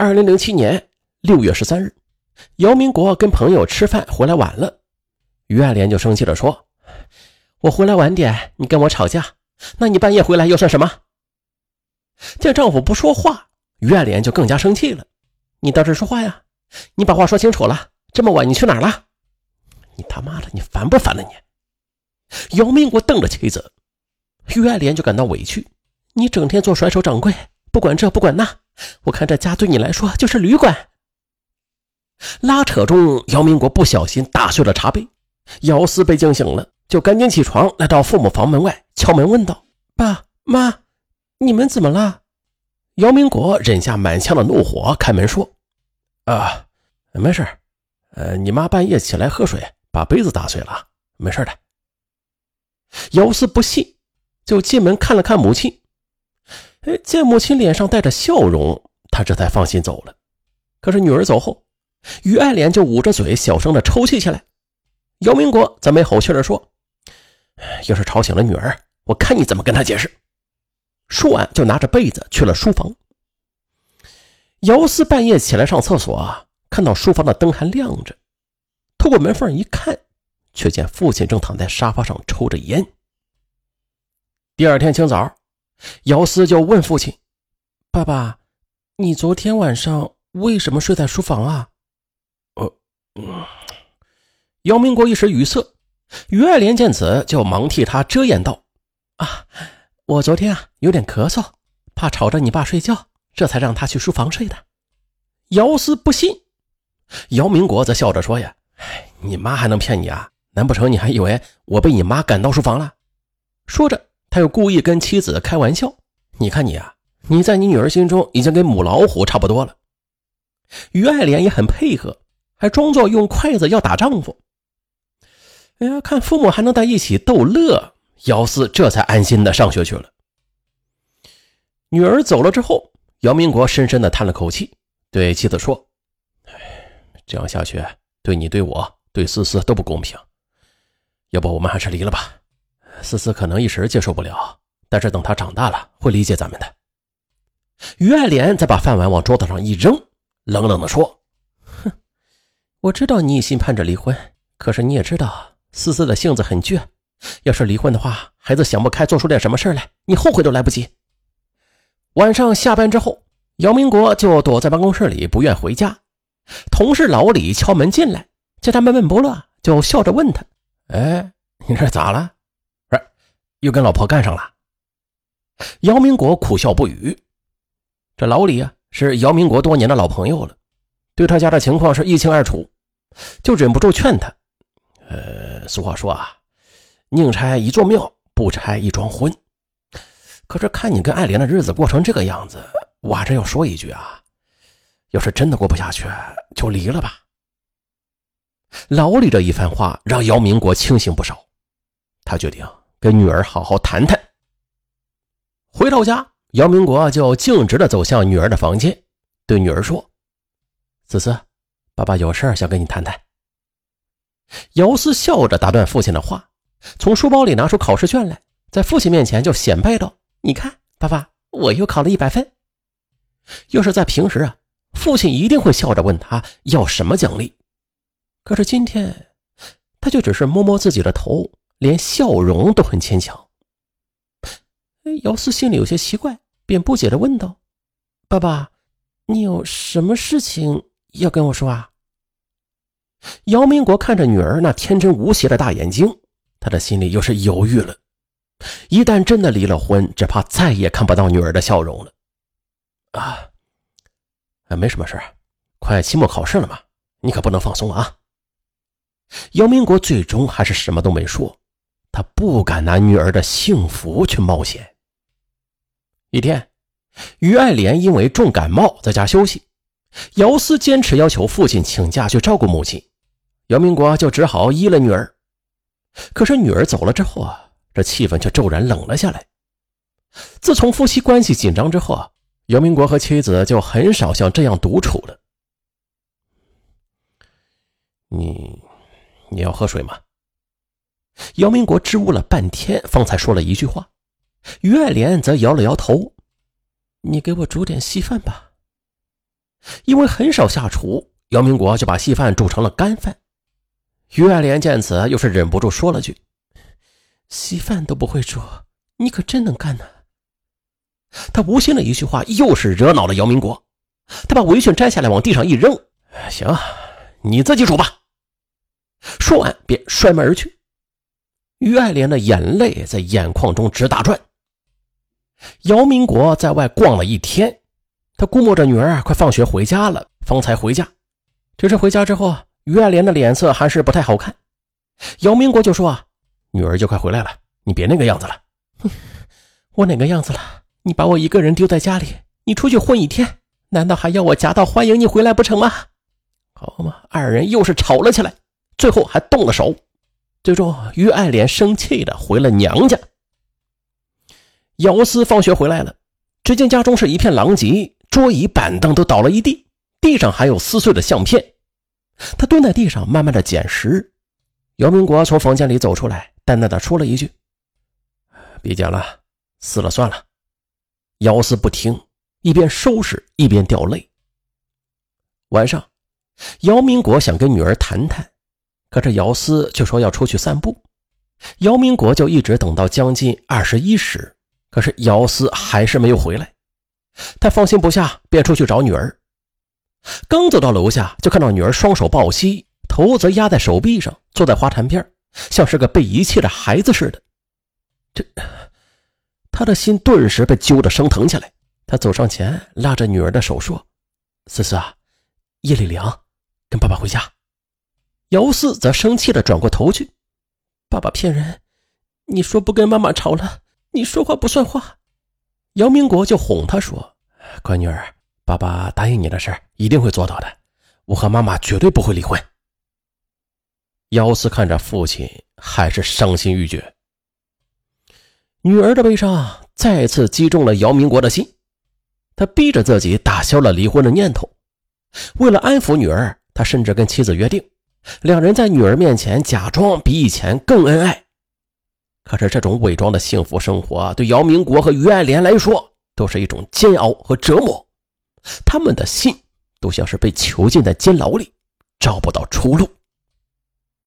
二零零七年六月十三日，姚明国跟朋友吃饭回来晚了，于爱莲就生气的说：“我回来晚点，你跟我吵架，那你半夜回来又算什么？”见丈夫不说话，于爱莲就更加生气了：“你倒是说话呀！你把话说清楚了，这么晚你去哪儿了？你他妈的，你烦不烦了你？”姚明国瞪着妻子，于爱莲就感到委屈：“你整天做甩手掌柜，不管这不管那。”我看这家对你来说就是旅馆。拉扯中，姚明国不小心打碎了茶杯，姚思被惊醒了，就赶紧起床，来到父母房门外敲门问道：“爸妈，你们怎么了？”姚明国忍下满腔的怒火，开门说：“啊，没事呃，你妈半夜起来喝水，把杯子打碎了，没事的。”姚思不信，就进门看了看母亲。哎，见母亲脸上带着笑容，他这才放心走了。可是女儿走后，于爱莲就捂着嘴，小声的抽泣起来。姚明国则没好气的说：“要是吵醒了女儿，我看你怎么跟她解释。”说完，就拿着被子去了书房。姚思半夜起来上厕所，看到书房的灯还亮着，透过门缝一看，却见父亲正躺在沙发上抽着烟。第二天清早。姚思就问父亲：“爸爸，你昨天晚上为什么睡在书房啊？”呃，姚明国一时语塞，于爱莲见此就忙替他遮掩道：“啊，我昨天啊有点咳嗽，怕吵着你爸睡觉，这才让他去书房睡的。”姚思不信，姚明国则笑着说：“呀，你妈还能骗你啊？难不成你还以为我被你妈赶到书房了？”说着。他又故意跟妻子开玩笑：“你看你啊，你在你女儿心中已经跟母老虎差不多了。”于爱莲也很配合，还装作用筷子要打丈夫。哎呀，看父母还能在一起逗乐，姚思这才安心的上学去了。女儿走了之后，姚明国深深的叹了口气，对妻子说：“哎，这样下去，对你、对我、对思思都不公平。要不我们还是离了吧。”思思可能一时接受不了，但是等她长大了会理解咱们的。于爱莲再把饭碗往桌子上一扔，冷冷地说：“哼，我知道你一心盼着离婚，可是你也知道思思的性子很倔，要是离婚的话，孩子想不开做出点什么事来，你后悔都来不及。”晚上下班之后，姚明国就躲在办公室里不愿回家。同事老李敲门进来，见他闷闷不乐，就笑着问他：“哎，你这咋了？”又跟老婆干上了，姚明国苦笑不语。这老李啊，是姚明国多年的老朋友了，对他家的情况是一清二楚，就忍不住劝他：“呃，俗话说啊，宁拆一座庙，不拆一桩婚。可是看你跟爱莲的日子过成这个样子，我还是要说一句啊，要是真的过不下去，就离了吧。”老李这一番话让姚明国清醒不少，他决定。跟女儿好好谈谈。回到家，姚明国就径直的走向女儿的房间，对女儿说：“思思，爸爸有事想跟你谈谈。”姚思笑着打断父亲的话，从书包里拿出考试卷来，在父亲面前就显摆道：“你看，爸爸，我又考了一百分。”要是在平时啊，父亲一定会笑着问他要什么奖励，可是今天，他就只是摸摸自己的头。连笑容都很牵强。姚思心里有些奇怪，便不解的问道：“爸爸，你有什么事情要跟我说啊？”姚明国看着女儿那天真无邪的大眼睛，他的心里又是犹豫了。一旦真的离了婚，只怕再也看不到女儿的笑容了。啊，啊，没什么事快期末考试了嘛，你可不能放松啊。姚明国最终还是什么都没说。他不敢拿女儿的幸福去冒险。一天，于爱莲因为重感冒在家休息，姚思坚持要求父亲请假去照顾母亲，姚明国就只好依了女儿。可是女儿走了之后啊，这气氛却骤然冷了下来。自从夫妻关系紧张之后啊，姚明国和妻子就很少像这样独处了。你，你要喝水吗？姚明国支吾了半天，方才说了一句话。于爱莲则摇了摇头：“你给我煮点稀饭吧。”因为很少下厨，姚明国就把稀饭煮成了干饭。于爱莲见此，又是忍不住说了句：“稀饭都不会煮，你可真能干呢。”他无心的一句话，又是惹恼了姚明国。他把围裙摘下来，往地上一扔：“行，你自己煮吧。”说完，便摔门而去。于爱莲的眼泪在眼眶中直打转。姚明国在外逛了一天，他估摸着女儿快放学回家了，方才回家。只是回家之后。于爱莲的脸色还是不太好看，姚明国就说：“啊，女儿就快回来了，你别那个样子了。”“哼，我哪个样子了？你把我一个人丢在家里，你出去混一天，难道还要我夹道欢迎你回来不成吗？”好嘛，二人又是吵了起来，最后还动了手。最终，于爱莲生气的回了娘家。姚思放学回来了，只见家中是一片狼藉，桌椅板凳都倒了一地，地上还有撕碎的相片。他蹲在地上，慢慢的捡拾。姚明国从房间里走出来，淡淡的说了一句：“别捡了，撕了算了。”姚思不听，一边收拾一边掉泪。晚上，姚明国想跟女儿谈谈，可是姚思却说要出去散步。姚明国就一直等到将近二十一时，可是姚思还是没有回来。他放心不下，便出去找女儿。刚走到楼下，就看到女儿双手抱膝，头则压在手臂上，坐在花坛边，像是个被遗弃的孩子似的。这，他的心顿时被揪得生疼起来。他走上前，拉着女儿的手说：“思思啊，夜里凉，跟爸爸回家。”姚四则生气的转过头去：“爸爸骗人！你说不跟妈妈吵了，你说话不算话。”姚明国就哄他说：“乖女儿。”爸爸答应你的事一定会做到的，我和妈妈绝对不会离婚。姚思看着父亲，还是伤心欲绝。女儿的悲伤再次击中了姚明国的心，他逼着自己打消了离婚的念头。为了安抚女儿，他甚至跟妻子约定，两人在女儿面前假装比以前更恩爱。可是这种伪装的幸福生活，对姚明国和于爱莲来说，都是一种煎熬和折磨。他们的心都像是被囚禁在监牢里，找不到出路。